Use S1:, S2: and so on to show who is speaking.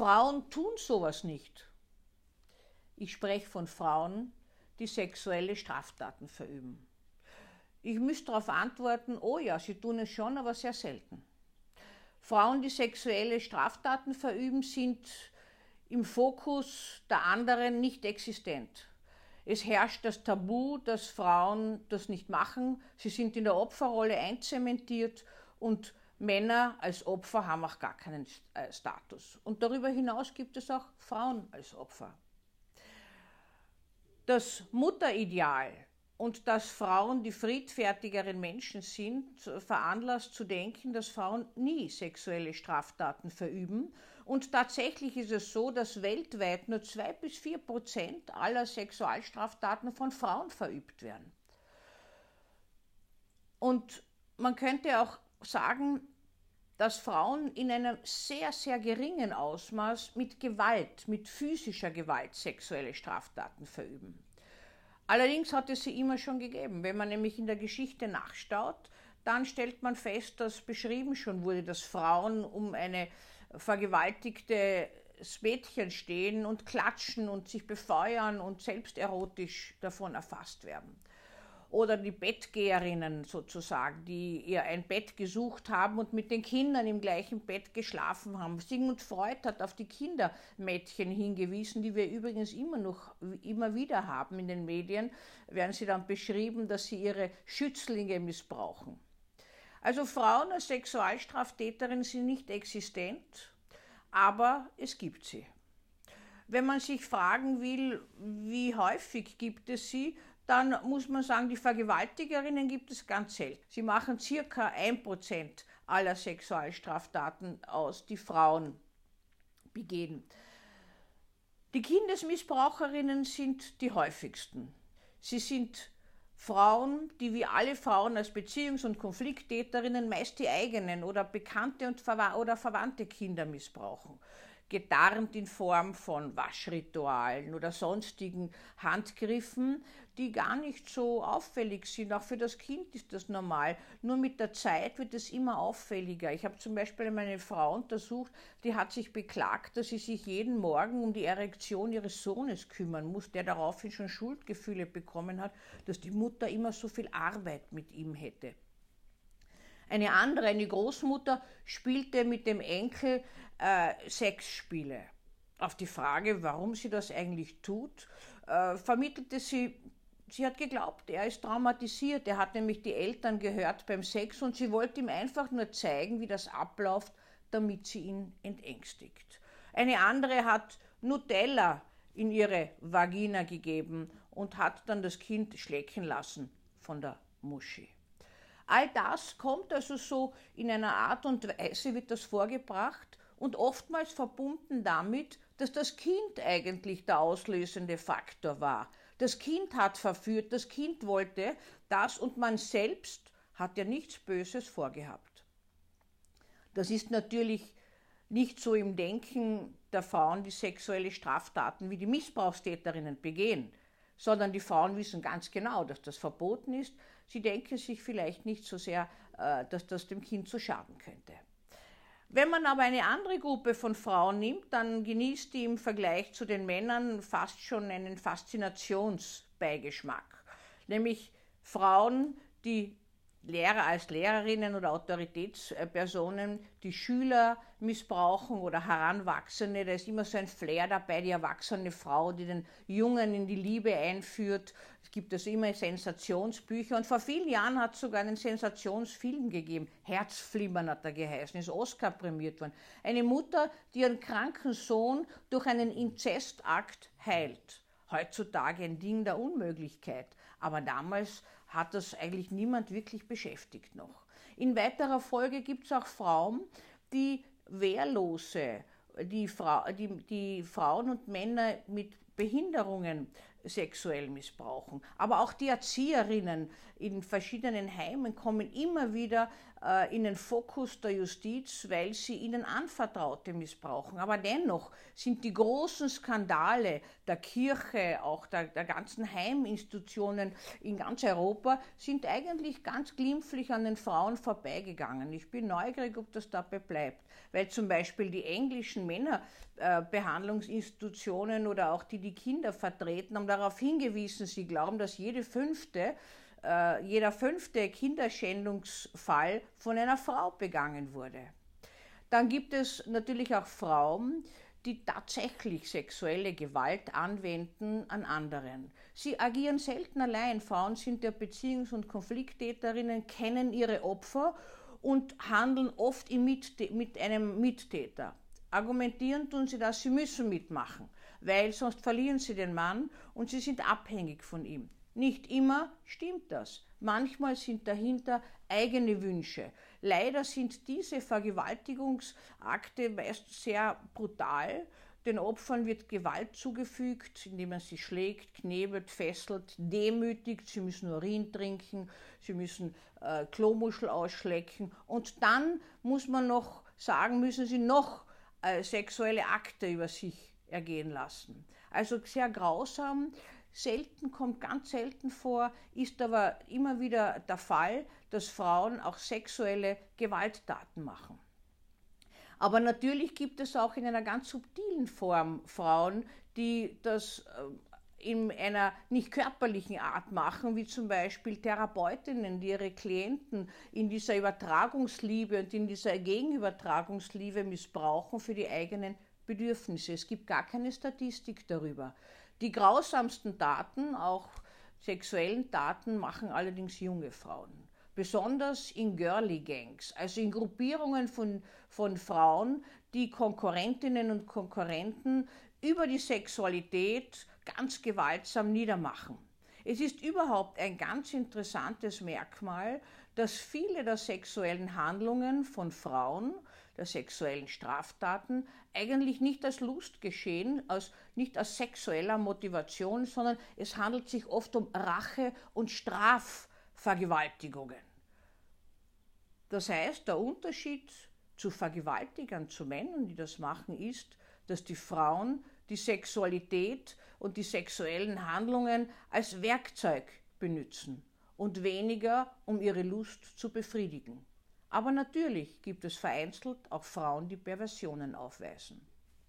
S1: Frauen tun sowas nicht. Ich spreche von Frauen, die sexuelle Straftaten verüben. Ich müsste darauf antworten, oh ja, sie tun es schon, aber sehr selten. Frauen, die sexuelle Straftaten verüben, sind im Fokus der anderen nicht existent. Es herrscht das Tabu, dass Frauen das nicht machen. Sie sind in der Opferrolle einzementiert und Männer als Opfer haben auch gar keinen äh, Status. Und darüber hinaus gibt es auch Frauen als Opfer. Das Mutterideal und dass Frauen die friedfertigeren Menschen sind, veranlasst zu denken, dass Frauen nie sexuelle Straftaten verüben. Und tatsächlich ist es so, dass weltweit nur zwei bis vier Prozent aller Sexualstraftaten von Frauen verübt werden. Und man könnte auch sagen, dass Frauen in einem sehr, sehr geringen Ausmaß mit Gewalt, mit physischer Gewalt sexuelle Straftaten verüben. Allerdings hat es sie immer schon gegeben. Wenn man nämlich in der Geschichte nachstaut, dann stellt man fest, dass beschrieben schon wurde, dass Frauen um eine vergewaltigte Mädchen stehen und klatschen und sich befeuern und selbst erotisch davon erfasst werden oder die Bettgeherinnen sozusagen, die ihr ein Bett gesucht haben und mit den Kindern im gleichen Bett geschlafen haben. Sigmund Freud hat auf die Kindermädchen hingewiesen, die wir übrigens immer noch immer wieder haben in den Medien, werden sie dann beschrieben, dass sie ihre Schützlinge missbrauchen. Also Frauen als Sexualstraftäterinnen sind nicht existent, aber es gibt sie. Wenn man sich fragen will, wie häufig gibt es sie, dann muss man sagen, die Vergewaltigerinnen gibt es ganz selten. Sie machen circa ein Prozent aller Sexualstraftaten aus, die Frauen begehen. Die Kindesmissbraucherinnen sind die häufigsten. Sie sind Frauen, die wie alle Frauen als Beziehungs- und Konflikttäterinnen meist die eigenen oder bekannte und verwa oder verwandte Kinder missbrauchen getarnt in Form von Waschritualen oder sonstigen Handgriffen, die gar nicht so auffällig sind. Auch für das Kind ist das normal. Nur mit der Zeit wird es immer auffälliger. Ich habe zum Beispiel meine Frau untersucht, die hat sich beklagt, dass sie sich jeden Morgen um die Erektion ihres Sohnes kümmern muss, der daraufhin schon Schuldgefühle bekommen hat, dass die Mutter immer so viel Arbeit mit ihm hätte. Eine andere, eine Großmutter, spielte mit dem Enkel äh, Sexspiele. Auf die Frage, warum sie das eigentlich tut, äh, vermittelte sie, sie hat geglaubt, er ist traumatisiert. Er hat nämlich die Eltern gehört beim Sex und sie wollte ihm einfach nur zeigen, wie das abläuft, damit sie ihn entängstigt. Eine andere hat Nutella in ihre Vagina gegeben und hat dann das Kind schlecken lassen von der Muschi. All das kommt also so in einer Art und Weise, wird das vorgebracht und oftmals verbunden damit, dass das Kind eigentlich der auslösende Faktor war. Das Kind hat verführt, das Kind wollte das und man selbst hat ja nichts Böses vorgehabt. Das ist natürlich nicht so im Denken der Frauen, die sexuelle Straftaten wie die Missbrauchstäterinnen begehen, sondern die Frauen wissen ganz genau, dass das verboten ist, Sie denken sich vielleicht nicht so sehr, äh, dass das dem Kind zu schaden könnte. Wenn man aber eine andere Gruppe von Frauen nimmt, dann genießt die im Vergleich zu den Männern fast schon einen Faszinationsbeigeschmack. Nämlich Frauen, die Lehrer als Lehrerinnen oder Autoritätspersonen, die Schüler missbrauchen oder Heranwachsende. Da ist immer so ein Flair dabei, die erwachsene Frau, die den Jungen in die Liebe einführt. Es gibt also immer Sensationsbücher und vor vielen Jahren hat es sogar einen Sensationsfilm gegeben. Herzflimmern hat er geheißen, ist Oscar prämiert worden. Eine Mutter, die ihren kranken Sohn durch einen Inzestakt heilt. Heutzutage ein Ding der Unmöglichkeit. Aber damals hat das eigentlich niemand wirklich beschäftigt noch. In weiterer Folge gibt es auch Frauen, die Wehrlose, die, Fra die, die Frauen und Männer mit Behinderungen sexuell missbrauchen. Aber auch die Erzieherinnen in verschiedenen Heimen kommen immer wieder in den Fokus der Justiz, weil sie ihnen Anvertraute missbrauchen. Aber dennoch sind die großen Skandale der Kirche, auch der, der ganzen Heiminstitutionen in ganz Europa, sind eigentlich ganz glimpflich an den Frauen vorbeigegangen. Ich bin neugierig, ob das dabei bleibt, weil zum Beispiel die englischen Männerbehandlungsinstitutionen oder auch die die Kinder vertreten, haben darauf hingewiesen, sie glauben, dass jede fünfte äh, jeder fünfte Kinderschändungsfall von einer Frau begangen wurde. Dann gibt es natürlich auch Frauen, die tatsächlich sexuelle Gewalt anwenden an anderen. Sie agieren selten allein. Frauen sind ja Beziehungs- und Konflikttäterinnen, kennen ihre Opfer und handeln oft mit einem Mittäter. Argumentieren tun sie das, sie müssen mitmachen, weil sonst verlieren sie den Mann und sie sind abhängig von ihm. Nicht immer stimmt das. Manchmal sind dahinter eigene Wünsche. Leider sind diese Vergewaltigungsakte meist sehr brutal. Den Opfern wird Gewalt zugefügt, indem man sie schlägt, knebelt, fesselt, demütigt. Sie müssen Urin trinken, sie müssen äh, Klomuschel ausschlecken. Und dann muss man noch sagen, müssen sie noch äh, sexuelle Akte über sich ergehen lassen. Also sehr grausam selten, kommt ganz selten vor, ist aber immer wieder der Fall, dass Frauen auch sexuelle Gewalttaten machen. Aber natürlich gibt es auch in einer ganz subtilen Form Frauen, die das äh, in einer nicht körperlichen Art machen, wie zum Beispiel Therapeutinnen, die ihre Klienten in dieser Übertragungsliebe und in dieser Gegenübertragungsliebe missbrauchen für die eigenen Bedürfnisse. Es gibt gar keine Statistik darüber. Die grausamsten Taten, auch sexuellen Taten, machen allerdings junge Frauen. Besonders in Girly Gangs, also in Gruppierungen von, von Frauen, die Konkurrentinnen und Konkurrenten über die Sexualität ganz gewaltsam niedermachen. Es ist überhaupt ein ganz interessantes Merkmal, dass viele der sexuellen Handlungen von Frauen der sexuellen Straftaten eigentlich nicht als Lust geschehen, als, nicht aus sexueller Motivation, sondern es handelt sich oft um Rache und Strafvergewaltigungen. Das heißt, der Unterschied zu Vergewaltigern, zu Männern, die das machen, ist, dass die Frauen die Sexualität und die sexuellen Handlungen als Werkzeug benutzen und weniger, um ihre Lust zu befriedigen. Aber natürlich gibt es vereinzelt auch Frauen, die Perversionen aufweisen.